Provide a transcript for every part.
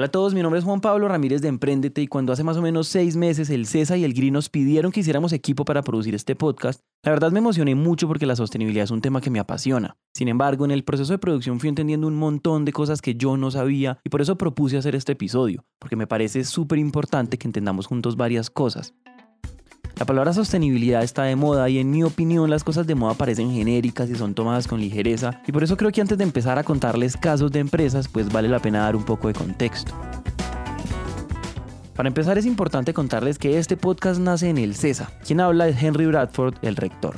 Hola a todos, mi nombre es Juan Pablo Ramírez de Emprendete y cuando hace más o menos seis meses el CESA y el GRI nos pidieron que hiciéramos equipo para producir este podcast, la verdad me emocioné mucho porque la sostenibilidad es un tema que me apasiona. Sin embargo, en el proceso de producción fui entendiendo un montón de cosas que yo no sabía y por eso propuse hacer este episodio, porque me parece súper importante que entendamos juntos varias cosas. La palabra sostenibilidad está de moda y en mi opinión las cosas de moda parecen genéricas y son tomadas con ligereza y por eso creo que antes de empezar a contarles casos de empresas pues vale la pena dar un poco de contexto. Para empezar es importante contarles que este podcast nace en el CESA. Quien habla es Henry Bradford, el rector.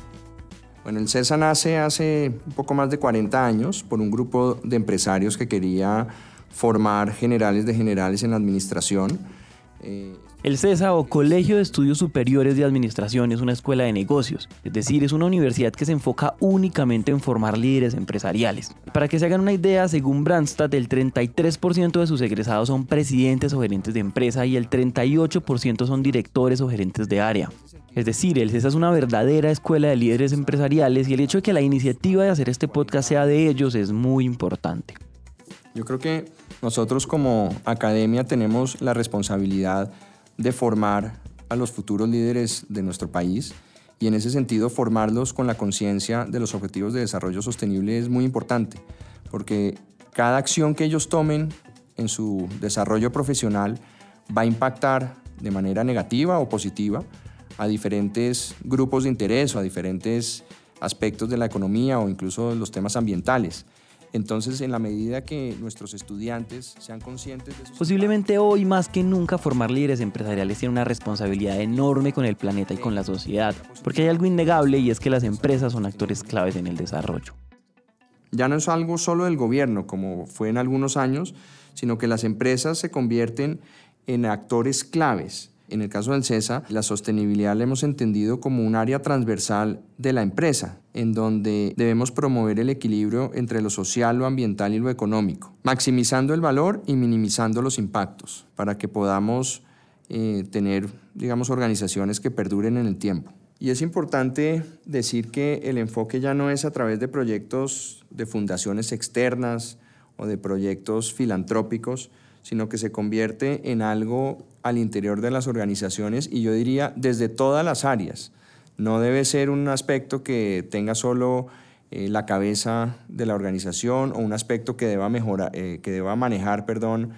Bueno, el CESA nace hace un poco más de 40 años por un grupo de empresarios que quería formar generales de generales en la administración. Eh, el CESA o Colegio de Estudios Superiores de Administración es una escuela de negocios, es decir, es una universidad que se enfoca únicamente en formar líderes empresariales. Para que se hagan una idea, según Brandstad, el 33% de sus egresados son presidentes o gerentes de empresa y el 38% son directores o gerentes de área. Es decir, el CESA es una verdadera escuela de líderes empresariales y el hecho de que la iniciativa de hacer este podcast sea de ellos es muy importante. Yo creo que nosotros como academia tenemos la responsabilidad de formar a los futuros líderes de nuestro país y en ese sentido formarlos con la conciencia de los objetivos de desarrollo sostenible es muy importante, porque cada acción que ellos tomen en su desarrollo profesional va a impactar de manera negativa o positiva a diferentes grupos de interés o a diferentes aspectos de la economía o incluso los temas ambientales. Entonces, en la medida que nuestros estudiantes sean conscientes de eso. Posiblemente hoy más que nunca formar líderes empresariales tiene una responsabilidad enorme con el planeta y con la sociedad, porque hay algo innegable y es que las empresas son actores claves en el desarrollo. Ya no es algo solo del gobierno, como fue en algunos años, sino que las empresas se convierten en actores claves en el caso del CESA, la sostenibilidad la hemos entendido como un área transversal de la empresa, en donde debemos promover el equilibrio entre lo social, lo ambiental y lo económico, maximizando el valor y minimizando los impactos, para que podamos eh, tener, digamos, organizaciones que perduren en el tiempo. Y es importante decir que el enfoque ya no es a través de proyectos de fundaciones externas o de proyectos filantrópicos, sino que se convierte en algo al interior de las organizaciones y yo diría desde todas las áreas. No debe ser un aspecto que tenga solo eh, la cabeza de la organización o un aspecto que deba, eh, que deba manejar perdón,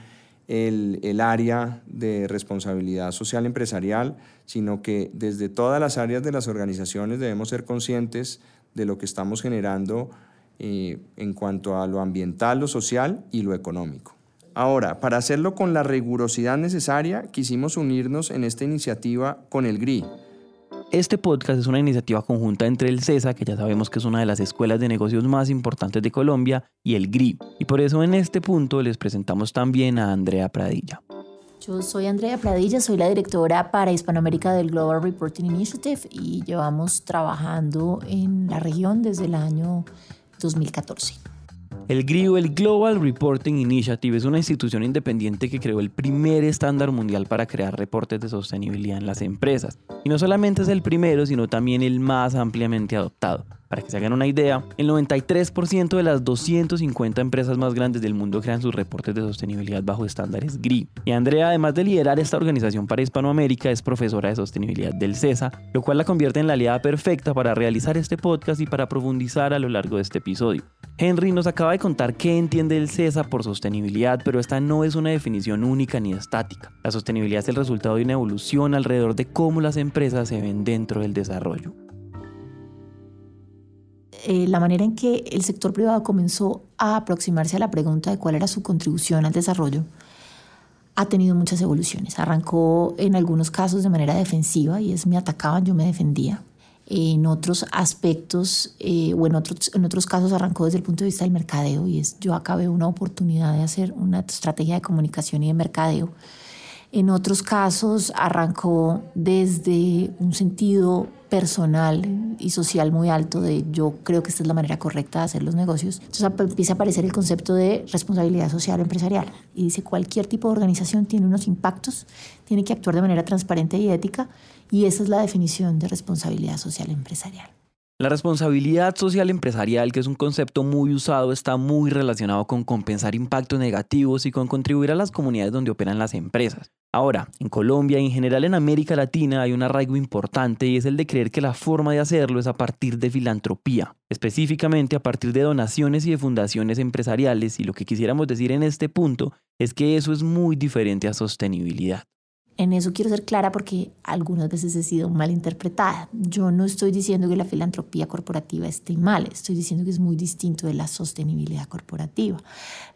el, el, área de responsabilidad social empresarial, sino que desde todas las áreas de las organizaciones debemos ser conscientes de lo que estamos generando eh, en cuanto a lo ambiental, lo social y lo económico. Ahora, para hacerlo con la rigurosidad necesaria, quisimos unirnos en esta iniciativa con el GRI. Este podcast es una iniciativa conjunta entre el CESA, que ya sabemos que es una de las escuelas de negocios más importantes de Colombia, y el GRI. Y por eso en este punto les presentamos también a Andrea Pradilla. Yo soy Andrea Pradilla, soy la directora para Hispanoamérica del Global Reporting Initiative y llevamos trabajando en la región desde el año 2014. El GRI el Global Reporting Initiative, es una institución independiente que creó el primer estándar mundial para crear reportes de sostenibilidad en las empresas. Y no solamente es el primero, sino también el más ampliamente adoptado. Para que se hagan una idea, el 93% de las 250 empresas más grandes del mundo crean sus reportes de sostenibilidad bajo estándares GRI. Y Andrea, además de liderar esta organización para Hispanoamérica, es profesora de sostenibilidad del CESA, lo cual la convierte en la aliada perfecta para realizar este podcast y para profundizar a lo largo de este episodio. Henry nos acaba de contar qué entiende el CESA por sostenibilidad, pero esta no es una definición única ni estática. La sostenibilidad es el resultado de una evolución alrededor de cómo las empresas se ven dentro del desarrollo. Eh, la manera en que el sector privado comenzó a aproximarse a la pregunta de cuál era su contribución al desarrollo ha tenido muchas evoluciones. Arrancó en algunos casos de manera defensiva y es me atacaban, yo me defendía. En otros aspectos eh, o en otros, en otros casos arrancó desde el punto de vista del mercadeo y es yo acabé una oportunidad de hacer una estrategia de comunicación y de mercadeo. En otros casos arrancó desde un sentido personal y social muy alto de yo creo que esta es la manera correcta de hacer los negocios. Entonces empieza a aparecer el concepto de responsabilidad social empresarial y dice cualquier tipo de organización tiene unos impactos, tiene que actuar de manera transparente y ética y esa es la definición de responsabilidad social empresarial. La responsabilidad social empresarial, que es un concepto muy usado, está muy relacionado con compensar impactos negativos y con contribuir a las comunidades donde operan las empresas. Ahora, en Colombia y en general en América Latina hay un arraigo importante y es el de creer que la forma de hacerlo es a partir de filantropía, específicamente a partir de donaciones y de fundaciones empresariales y lo que quisiéramos decir en este punto es que eso es muy diferente a sostenibilidad en eso quiero ser clara porque algunas veces he sido mal interpretada. Yo no estoy diciendo que la filantropía corporativa esté mal, estoy diciendo que es muy distinto de la sostenibilidad corporativa.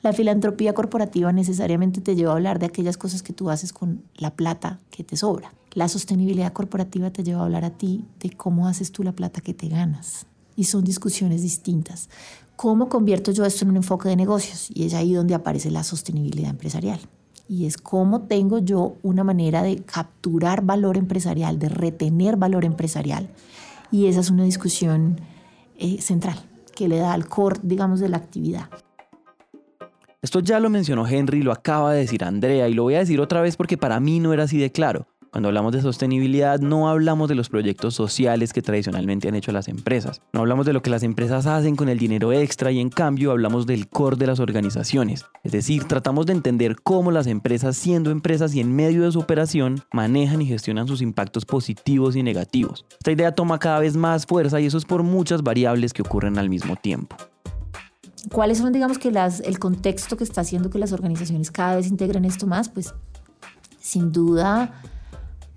La filantropía corporativa necesariamente te lleva a hablar de aquellas cosas que tú haces con la plata que te sobra. La sostenibilidad corporativa te lleva a hablar a ti de cómo haces tú la plata que te ganas. Y son discusiones distintas. ¿Cómo convierto yo esto en un enfoque de negocios? Y es ahí donde aparece la sostenibilidad empresarial y es cómo tengo yo una manera de capturar valor empresarial, de retener valor empresarial. Y esa es una discusión eh, central que le da al core, digamos, de la actividad. Esto ya lo mencionó Henry, lo acaba de decir Andrea y lo voy a decir otra vez porque para mí no era así de claro. Cuando hablamos de sostenibilidad no hablamos de los proyectos sociales que tradicionalmente han hecho las empresas. No hablamos de lo que las empresas hacen con el dinero extra y en cambio hablamos del core de las organizaciones. Es decir, tratamos de entender cómo las empresas siendo empresas y en medio de su operación manejan y gestionan sus impactos positivos y negativos. Esta idea toma cada vez más fuerza y eso es por muchas variables que ocurren al mismo tiempo. ¿Cuáles son, digamos, el contexto que está haciendo que las organizaciones cada vez integren esto más? Pues sin duda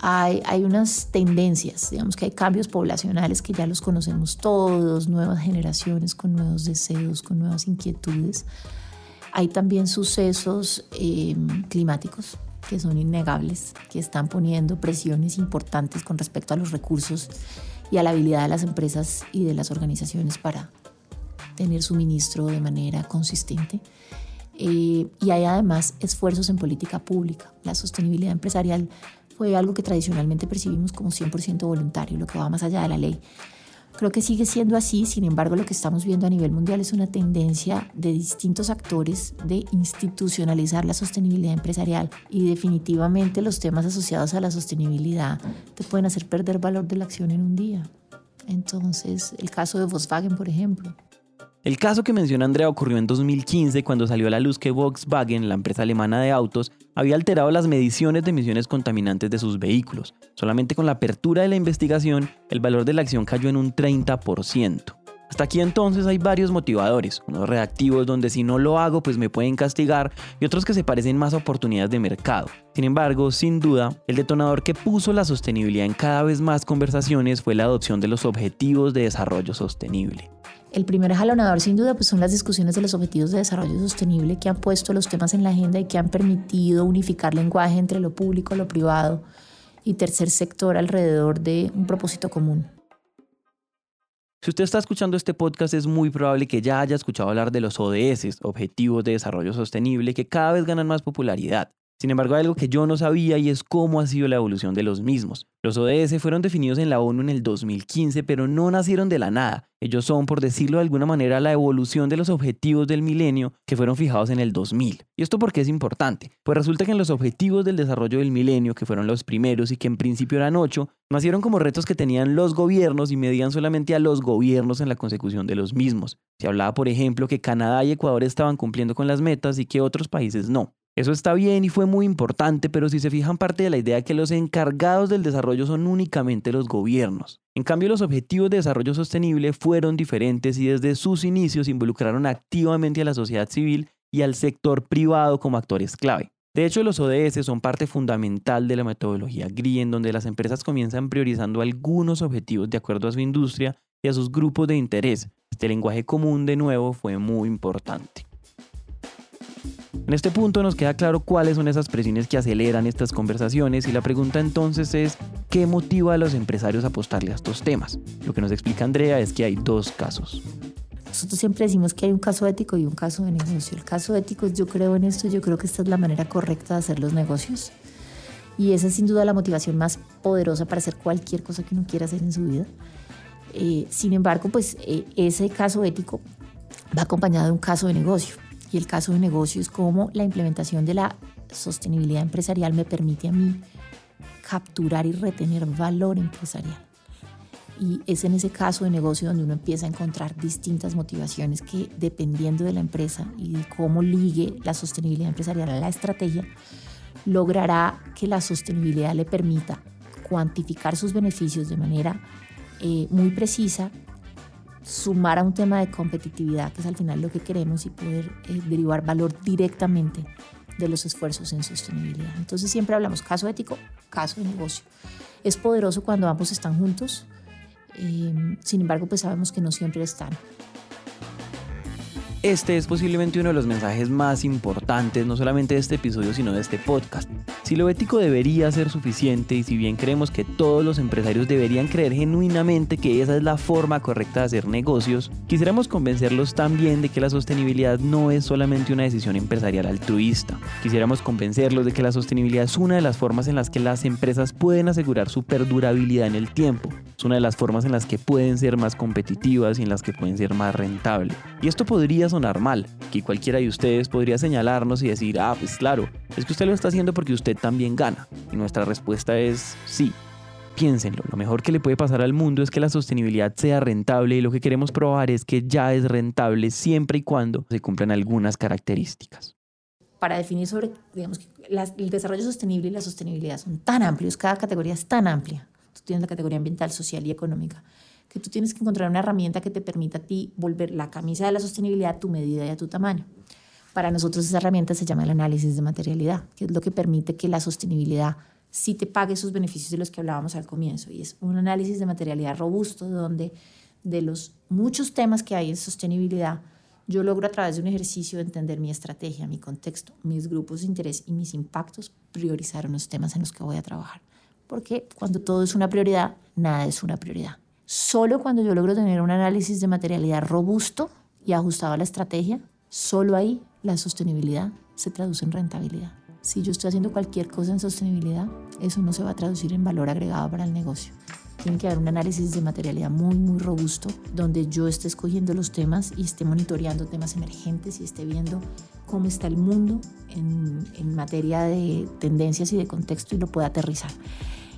hay, unas tendencias, digamos que hay cambios poblacionales que ya los conocemos todos, nuevas generaciones con nuevos deseos, con nuevas inquietudes. Hay también sucesos eh, climáticos que son innegables, que están poniendo presiones importantes con respecto a los recursos y a la habilidad de las empresas y de las organizaciones para tener suministro de manera consistente. Eh, y hay además esfuerzos en política pública. La sostenibilidad empresarial fue algo que tradicionalmente percibimos como 100% voluntario, lo que va más allá de la ley. Creo que sigue siendo así, sin embargo lo que estamos viendo a nivel mundial es una tendencia de distintos actores de institucionalizar la sostenibilidad empresarial y definitivamente los temas asociados a la sostenibilidad te pueden hacer perder valor de la acción en un día. Entonces, el caso de Volkswagen, por ejemplo, el caso que menciona Andrea ocurrió en 2015 cuando salió a la luz que Volkswagen, la empresa alemana de autos, había alterado las mediciones de emisiones contaminantes de sus vehículos. Solamente con la apertura de la investigación, el valor de la acción cayó en un 30%. Hasta aquí entonces hay varios motivadores, unos reactivos donde si no lo hago pues me pueden castigar y otros que se parecen más a oportunidades de mercado. Sin embargo, sin duda, el detonador que puso la sostenibilidad en cada vez más conversaciones fue la adopción de los objetivos de desarrollo sostenible. El primer jalonador sin duda pues son las discusiones de los objetivos de desarrollo sostenible que han puesto los temas en la agenda y que han permitido unificar lenguaje entre lo público, lo privado y tercer sector alrededor de un propósito común. Si usted está escuchando este podcast es muy probable que ya haya escuchado hablar de los ODS, Objetivos de Desarrollo Sostenible, que cada vez ganan más popularidad. Sin embargo, hay algo que yo no sabía y es cómo ha sido la evolución de los mismos. Los ODS fueron definidos en la ONU en el 2015, pero no nacieron de la nada. Ellos son, por decirlo de alguna manera, la evolución de los objetivos del milenio que fueron fijados en el 2000. ¿Y esto por qué es importante? Pues resulta que en los objetivos del desarrollo del milenio, que fueron los primeros y que en principio eran ocho, nacieron como retos que tenían los gobiernos y medían solamente a los gobiernos en la consecución de los mismos. Se hablaba, por ejemplo, que Canadá y Ecuador estaban cumpliendo con las metas y que otros países no. Eso está bien y fue muy importante, pero si se fijan parte de la idea que los encargados del desarrollo son únicamente los gobiernos. En cambio, los objetivos de desarrollo sostenible fueron diferentes y desde sus inicios involucraron activamente a la sociedad civil y al sector privado como actores clave. De hecho, los ODS son parte fundamental de la metodología GRI, en donde las empresas comienzan priorizando algunos objetivos de acuerdo a su industria y a sus grupos de interés. Este lenguaje común, de nuevo, fue muy importante. En este punto nos queda claro cuáles son esas presiones que aceleran estas conversaciones y la pregunta entonces es, ¿qué motiva a los empresarios a apostarle a estos temas? Lo que nos explica Andrea es que hay dos casos. Nosotros siempre decimos que hay un caso ético y un caso de negocio. El caso ético es yo creo en esto, yo creo que esta es la manera correcta de hacer los negocios. Y esa es sin duda la motivación más poderosa para hacer cualquier cosa que uno quiera hacer en su vida. Eh, sin embargo, pues eh, ese caso ético va acompañado de un caso de negocio y el caso de negocio es cómo la implementación de la sostenibilidad empresarial me permite a mí capturar y retener valor empresarial. Y es en ese caso de negocio donde uno empieza a encontrar distintas motivaciones que dependiendo de la empresa y de cómo ligue la sostenibilidad empresarial a la estrategia, logrará que la sostenibilidad le permita cuantificar sus beneficios de manera eh, muy precisa, sumar a un tema de competitividad, que es al final lo que queremos, y poder eh, derivar valor directamente de los esfuerzos en sostenibilidad. Entonces siempre hablamos caso ético, caso de negocio. Es poderoso cuando ambos están juntos, eh, sin embargo, pues sabemos que no siempre están. Este es posiblemente uno de los mensajes más importantes, no solamente de este episodio, sino de este podcast. Si lo ético debería ser suficiente y si bien creemos que todos los empresarios deberían creer genuinamente que esa es la forma correcta de hacer negocios, quisiéramos convencerlos también de que la sostenibilidad no es solamente una decisión empresarial altruista. Quisiéramos convencerlos de que la sostenibilidad es una de las formas en las que las empresas pueden asegurar su perdurabilidad en el tiempo. Es una de las formas en las que pueden ser más competitivas y en las que pueden ser más rentables. Y esto podría sonar mal, que cualquiera de ustedes podría señalarnos y decir, ah, pues claro, es que usted lo está haciendo porque usted también gana. Y nuestra respuesta es sí. Piénsenlo, lo mejor que le puede pasar al mundo es que la sostenibilidad sea rentable y lo que queremos probar es que ya es rentable siempre y cuando se cumplan algunas características. Para definir sobre, digamos, que el desarrollo sostenible y la sostenibilidad son tan amplios, cada categoría es tan amplia. Tú tienes la categoría ambiental, social y económica que tú tienes que encontrar una herramienta que te permita a ti volver la camisa de la sostenibilidad a tu medida y a tu tamaño. Para nosotros esa herramienta se llama el análisis de materialidad, que es lo que permite que la sostenibilidad sí te pague esos beneficios de los que hablábamos al comienzo. Y es un análisis de materialidad robusto donde de los muchos temas que hay en sostenibilidad, yo logro a través de un ejercicio de entender mi estrategia, mi contexto, mis grupos de interés y mis impactos, priorizar unos temas en los que voy a trabajar. Porque cuando todo es una prioridad, nada es una prioridad. Solo cuando yo logro tener un análisis de materialidad robusto y ajustado a la estrategia, solo ahí la sostenibilidad se traduce en rentabilidad. Si yo estoy haciendo cualquier cosa en sostenibilidad, eso no se va a traducir en valor agregado para el negocio. Tiene que haber un análisis de materialidad muy, muy robusto, donde yo esté escogiendo los temas y esté monitoreando temas emergentes y esté viendo cómo está el mundo en, materia de tendencias y de contexto y lo pueda aterrizar.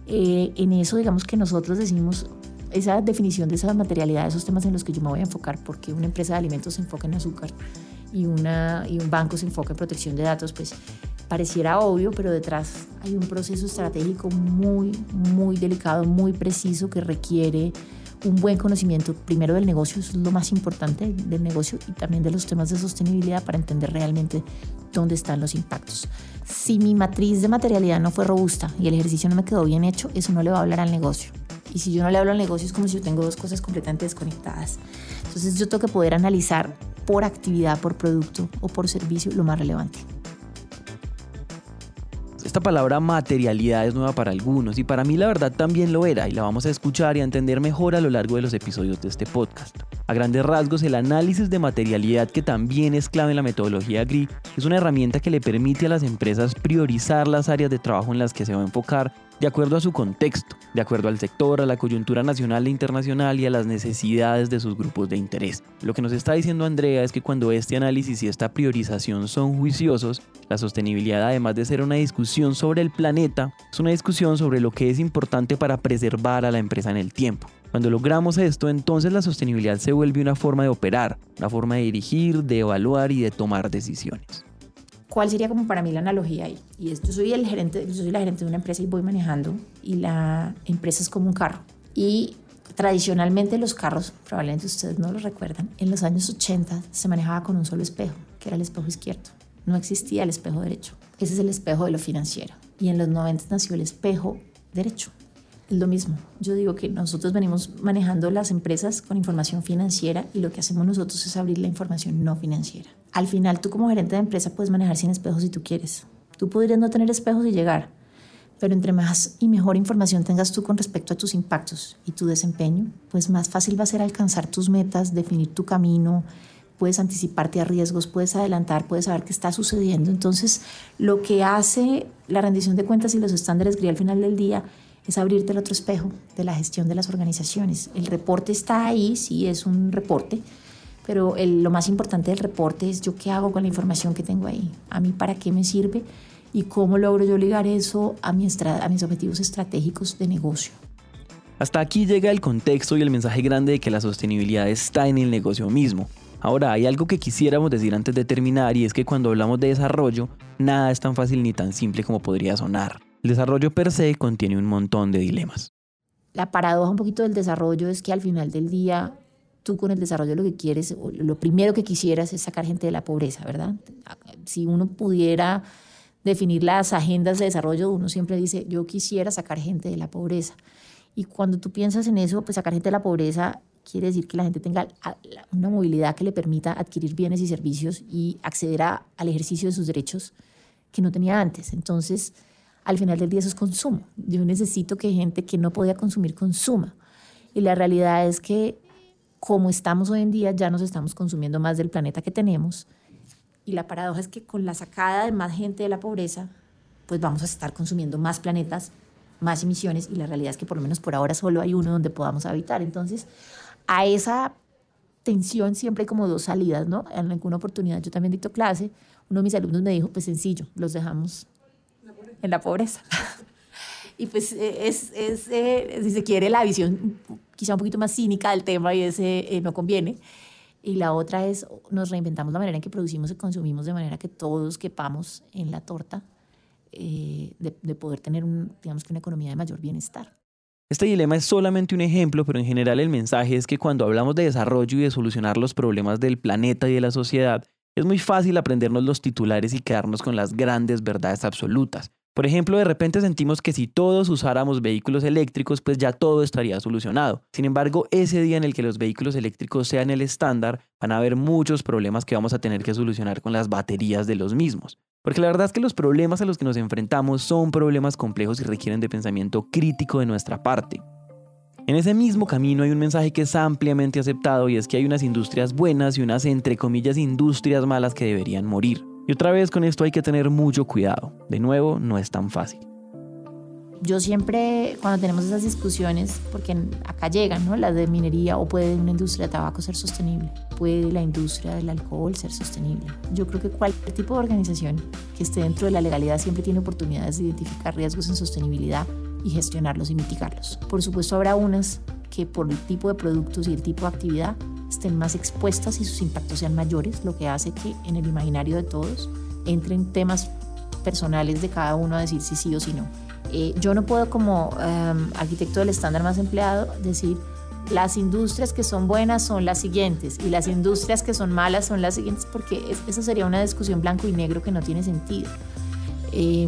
Eh, en eso, digamos que nosotros decimos, esa definición de esa materialidad, esos temas en los que yo me voy a enfocar, porque una empresa de alimentos se enfoca en azúcar y, una, y un banco se enfoca en protección de datos, pues pareciera obvio, pero detrás hay un proceso estratégico muy, muy delicado, muy preciso que requiere un buen conocimiento primero del negocio, eso es lo más importante del negocio y también de los temas de sostenibilidad para entender realmente dónde están los impactos. Si mi matriz de materialidad no fue robusta y el ejercicio no me quedó bien hecho, eso no le va a hablar al negocio. Y si yo no le hablo al negocio es como si yo tengo dos cosas completamente desconectadas. Entonces yo tengo que poder analizar por actividad, por producto o por servicio lo más relevante. Esta palabra materialidad es nueva para algunos y para mí la verdad también lo era y la vamos a escuchar y a entender mejor a lo largo de los episodios de este podcast. A grandes rasgos, el análisis de materialidad, que también es clave en la metodología GRI, es una herramienta que le permite a las empresas priorizar las áreas de trabajo en las que se va a enfocar de acuerdo a su contexto, de acuerdo al sector, a la coyuntura nacional e internacional y a las necesidades de sus grupos de interés. Lo que nos está diciendo Andrea es que cuando este análisis y esta priorización son juiciosos, la sostenibilidad además de ser una discusión sobre el planeta, es una discusión sobre lo que es importante para preservar a la empresa en el tiempo. Cuando logramos esto, entonces la sostenibilidad se vuelve una forma de operar, una forma de dirigir, de evaluar y de tomar decisiones. ¿Cuál sería como para mí la analogía ahí? Y es, yo soy el gerente, yo soy la gerente de una empresa y voy manejando y la empresa es como un carro. Y tradicionalmente los carros, probablemente ustedes no lo recuerdan, en los años 80 se manejaba con un solo espejo, que era el espejo izquierdo. No existía el espejo derecho. Ese es el espejo de lo financiero. Y en los 90 nació el espejo derecho. Es lo mismo. Yo digo que nosotros venimos manejando las empresas con información financiera y lo que hacemos nosotros es abrir la información no financiera. Al final, tú como gerente de empresa puedes manejar sin espejos si tú quieres. Tú podrías no tener espejos y llegar, pero entre más y mejor información tengas tú con respecto a tus impactos y tu desempeño, pues más fácil va a ser alcanzar tus metas, definir tu camino, puedes anticiparte a riesgos, puedes adelantar, puedes saber qué está sucediendo. Entonces, lo que hace la rendición de cuentas y los estándares GRI al final del día es abrirte el otro espejo de la gestión de las organizaciones. El reporte está ahí, sí es un reporte, pero lo más importante del reporte es yo qué hago con la información que tengo ahí, a mí para qué me sirve y cómo logro yo ligar eso a, mi a mis objetivos estratégicos de negocio. Hasta aquí llega el contexto y el mensaje grande de que la sostenibilidad está en el negocio mismo. Ahora, hay algo que quisiéramos decir antes de terminar y es que cuando hablamos de desarrollo, nada es tan fácil ni tan simple como podría sonar. El desarrollo per se contiene un montón de dilemas. La paradoja un poquito del desarrollo es que al final del día tú con el desarrollo lo que quieres, lo primero que quisieras es sacar gente de la pobreza, ¿verdad? Si uno pudiera definir las agendas de desarrollo, uno siempre dice, yo quisiera sacar gente de la pobreza. Y cuando tú piensas en eso, pues sacar gente de la pobreza quiere decir que la gente tenga una movilidad que le permita adquirir bienes y servicios y acceder al ejercicio de sus derechos que no tenía antes. Entonces, al final del día eso es consumo. Yo necesito que gente que no podía consumir consuma. Y la realidad es que como estamos hoy en día ya nos estamos consumiendo más del planeta que tenemos. Y la paradoja es que con la sacada de más gente de la pobreza, pues vamos a estar consumiendo más planetas, más emisiones y la realidad es que por lo menos por ahora solo hay uno donde podamos habitar. Entonces, a esa tensión siempre hay como dos salidas, ¿no? En alguna oportunidad yo también dicto clase, uno de mis alumnos me dijo, pues sencillo, los dejamos en la pobreza. Y pues eh, es, es eh, si se quiere, la visión quizá un poquito más cínica del tema y ese eh, no conviene. Y la otra es, nos reinventamos la manera en que producimos y consumimos de manera que todos quepamos en la torta de, de, poder tener, un, digamos que una economía de mayor bienestar. Este dilema es solamente un ejemplo, pero en general el mensaje es que cuando hablamos de desarrollo y de solucionar los problemas del planeta y de la sociedad, es muy fácil aprendernos los titulares y quedarnos con las grandes verdades absolutas. Por ejemplo, de repente sentimos que si todos usáramos vehículos eléctricos, pues ya todo estaría solucionado. Sin embargo, ese día en el que los vehículos eléctricos sean el estándar, van a haber muchos problemas que vamos a tener que solucionar con las baterías de los mismos. Porque la verdad es que los problemas a los que nos enfrentamos son problemas complejos y requieren de pensamiento crítico de nuestra parte. En ese mismo camino hay un mensaje que es ampliamente aceptado y es que hay unas industrias buenas y unas entre comillas industrias malas que deberían morir. Y otra vez con esto hay que tener mucho cuidado. De nuevo, no es tan fácil. Yo siempre, cuando tenemos esas discusiones, porque acá llegan, ¿no? Las de minería o puede una industria de tabaco ser sostenible, puede la industria del alcohol ser sostenible. Yo creo que cualquier tipo de organización que esté dentro de la legalidad siempre tiene oportunidades de identificar riesgos en sostenibilidad y gestionarlos y mitigarlos. Por supuesto, habrá unas que por el tipo de productos y el tipo de actividad estén más expuestas y sus impactos sean mayores, lo que hace que en el imaginario de todos entren temas personales de cada uno a decir si sí o si no. Eh, yo no puedo como em, arquitecto del estándar más empleado decir las industrias que son buenas son las siguientes y las industrias que son malas son las siguientes porque eso sería una discusión blanco y negro que no tiene sentido. Eh,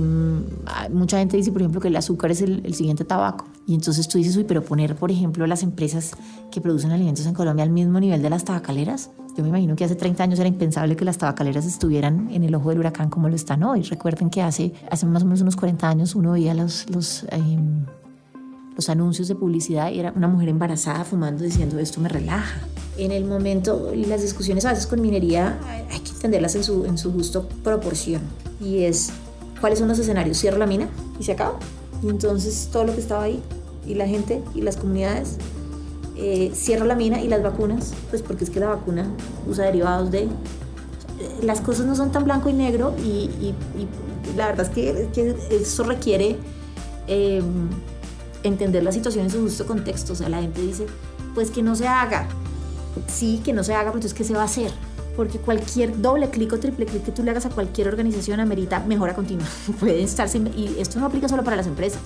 mucha gente dice, por ejemplo, que el azúcar es el, siguiente tabaco. Y entonces tú dices, uy, pero poner, por ejemplo, las empresas que producen alimentos en Colombia al mismo nivel de las tabacaleras. Yo me imagino que hace 30 años era impensable que las tabacaleras estuvieran en el ojo del huracán como lo están hoy. Recuerden que hace, hace más o menos unos 40 años uno veía los, em, los anuncios de publicidad y era una mujer embarazada fumando diciendo, esto me relaja. En el momento, las discusiones a veces con minería hay que entenderlas en su, en su justo proporción. Y es ¿Cuáles son los escenarios? Cierro la mina y se acaba. Y entonces todo lo que estaba ahí, y la gente y las comunidades, eh, cierro la mina y las vacunas, pues porque es que la vacuna usa derivados de... Las cosas no son tan blanco y negro y, la verdad es que, eso requiere em, entender la situación en su justo contexto. O sea, la gente dice, pues que no se haga. Sí, que no se haga, pero entonces, ¿qué se va a hacer? Porque cualquier doble clic o triple clic que tú le hagas a cualquier organización amerita mejora continua. Puede estar y esto no aplica solo para las empresas.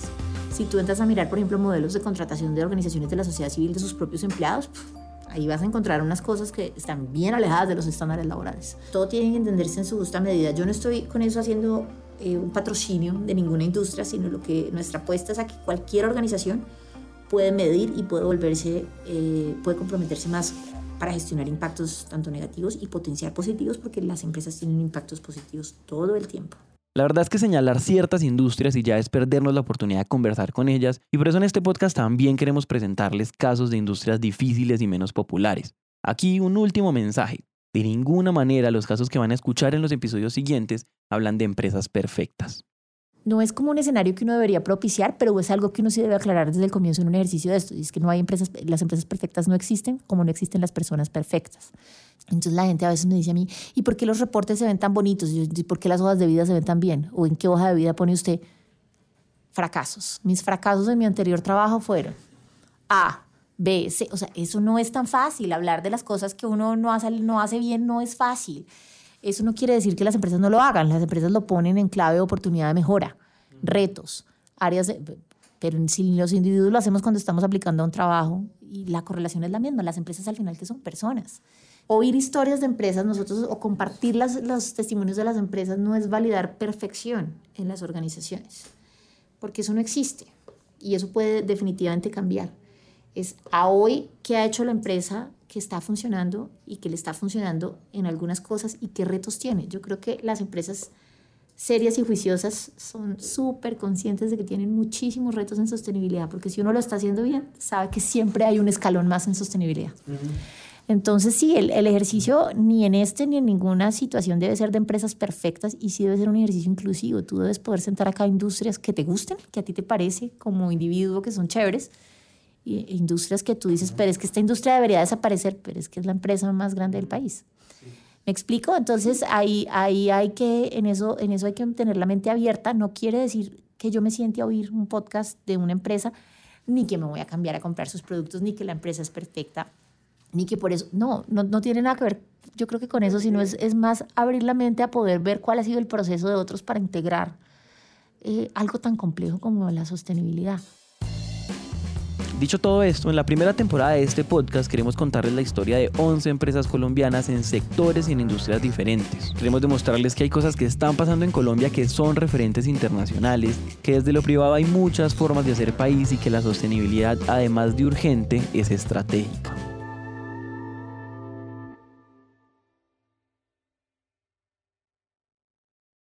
Si tú entras a mirar, por ejemplo, modelos de contratación de organizaciones de la sociedad civil de sus propios empleados, ahí vas a encontrar unas cosas que están bien alejadas de los estándares laborales. Todo tiene que entenderse en su justa medida. Yo no estoy con eso haciendo eh, un patrocinio de ninguna industria, sino lo que nuestra apuesta es a que cualquier organización puede medir y puede volverse, eh, puede comprometerse más para gestionar impactos tanto negativos y potenciar positivos, porque las empresas tienen impactos positivos todo el tiempo. La verdad es que señalar ciertas industrias y ya es perdernos la oportunidad de conversar con ellas, y por eso en este podcast también queremos presentarles casos de industrias difíciles y menos populares. Aquí un último mensaje. De ninguna manera los casos que van a escuchar en los episodios siguientes hablan de empresas perfectas no es como un escenario que uno debería propiciar, pero es algo que uno sí debe aclarar desde el comienzo en un ejercicio de esto. Y es que no hay empresas, las empresas perfectas no existen, como no existen las personas perfectas. Entonces la gente a veces me dice a mí, ¿y por qué los reportes se ven tan bonitos? ¿Y por qué las hojas de vida se ven tan bien? ¿O en qué hoja de vida pone usted fracasos? Mis fracasos en mi anterior trabajo fueron A, B, C. O sea, eso no es tan fácil. Hablar de las cosas que uno no hace, no hace bien no es fácil. Eso no quiere decir que las empresas no lo hagan. Las empresas lo ponen en clave de oportunidad de mejora, retos, áreas de, pero si los individuos lo hacemos cuando estamos aplicando a un trabajo y la correlación es la misma, las empresas al final que son personas. Oír historias de empresas nosotros o compartir las, los testimonios de las empresas no es validar perfección en las organizaciones, porque eso no existe y eso puede definitivamente cambiar. Es a hoy qué ha hecho la empresa que está funcionando y que le está funcionando en algunas cosas y qué retos tiene. Yo creo que las empresas serias y juiciosas son súper conscientes de que tienen muchísimos retos en sostenibilidad, porque si uno lo está haciendo bien, sabe que siempre hay un escalón más en sostenibilidad. Entonces, sí, el, el, ejercicio ni en este ni en ninguna situación debe ser de empresas perfectas y sí debe ser un ejercicio inclusivo. Tú debes poder sentar acá industrias que te gusten, que a ti te parece como individuo que son chéveres, y e industrias que tú dices, pero es que esta industria debería desaparecer, pero es que es la empresa más grande del país. ¿Me explico? Entonces ahí, ahí hay que, en eso, en eso hay que tener la mente abierta. No quiere decir que yo me siente a oír un podcast de una empresa, ni que me voy a cambiar a comprar sus productos, ni que la empresa es perfecta, ni que por eso, no, no, no tiene nada que ver, yo creo que con eso, sino es, es más abrir la mente a poder ver cuál ha sido el proceso de otros para integrar eh, algo tan complejo como la sostenibilidad. Dicho todo esto, en la primera temporada de este podcast queremos contarles la historia de 11 empresas colombianas en sectores y en industrias diferentes. Queremos demostrarles que hay cosas que están pasando en Colombia que son referentes internacionales, que desde lo privado hay muchas formas de hacer país y que la sostenibilidad, además de urgente, es estratégica.